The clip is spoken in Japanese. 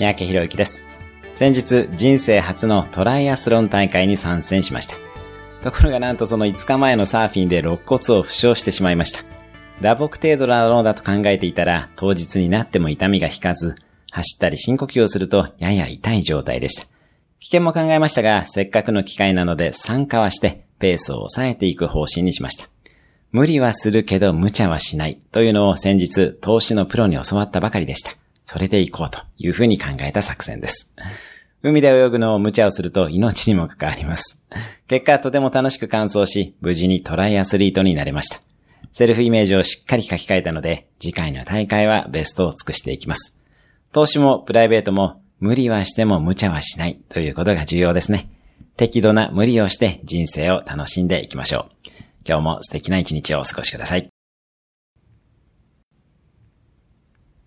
三宅博之です。先日、人生初のトライアスロン大会に参戦しました。ところがなんとその5日前のサーフィンで肋骨を負傷してしまいました。打撲程度なのだと考えていたら、当日になっても痛みが引かず、走ったり深呼吸をするとやや痛い状態でした。危険も考えましたが、せっかくの機会なので参加はして、ペースを抑えていく方針にしました。無理はするけど無茶はしないというのを先日投資のプロに教わったばかりでした。それで行こうというふうに考えた作戦です。海で泳ぐのを無茶をすると命にも関わります。結果とても楽しく完走し、無事にトライアスリートになれました。セルフイメージをしっかり書き換えたので、次回の大会はベストを尽くしていきます。投資もプライベートも無理はしても無茶はしないということが重要ですね。適度な無理をして人生を楽しんでいきましょう。今日も素敵な一日をお過ごしください。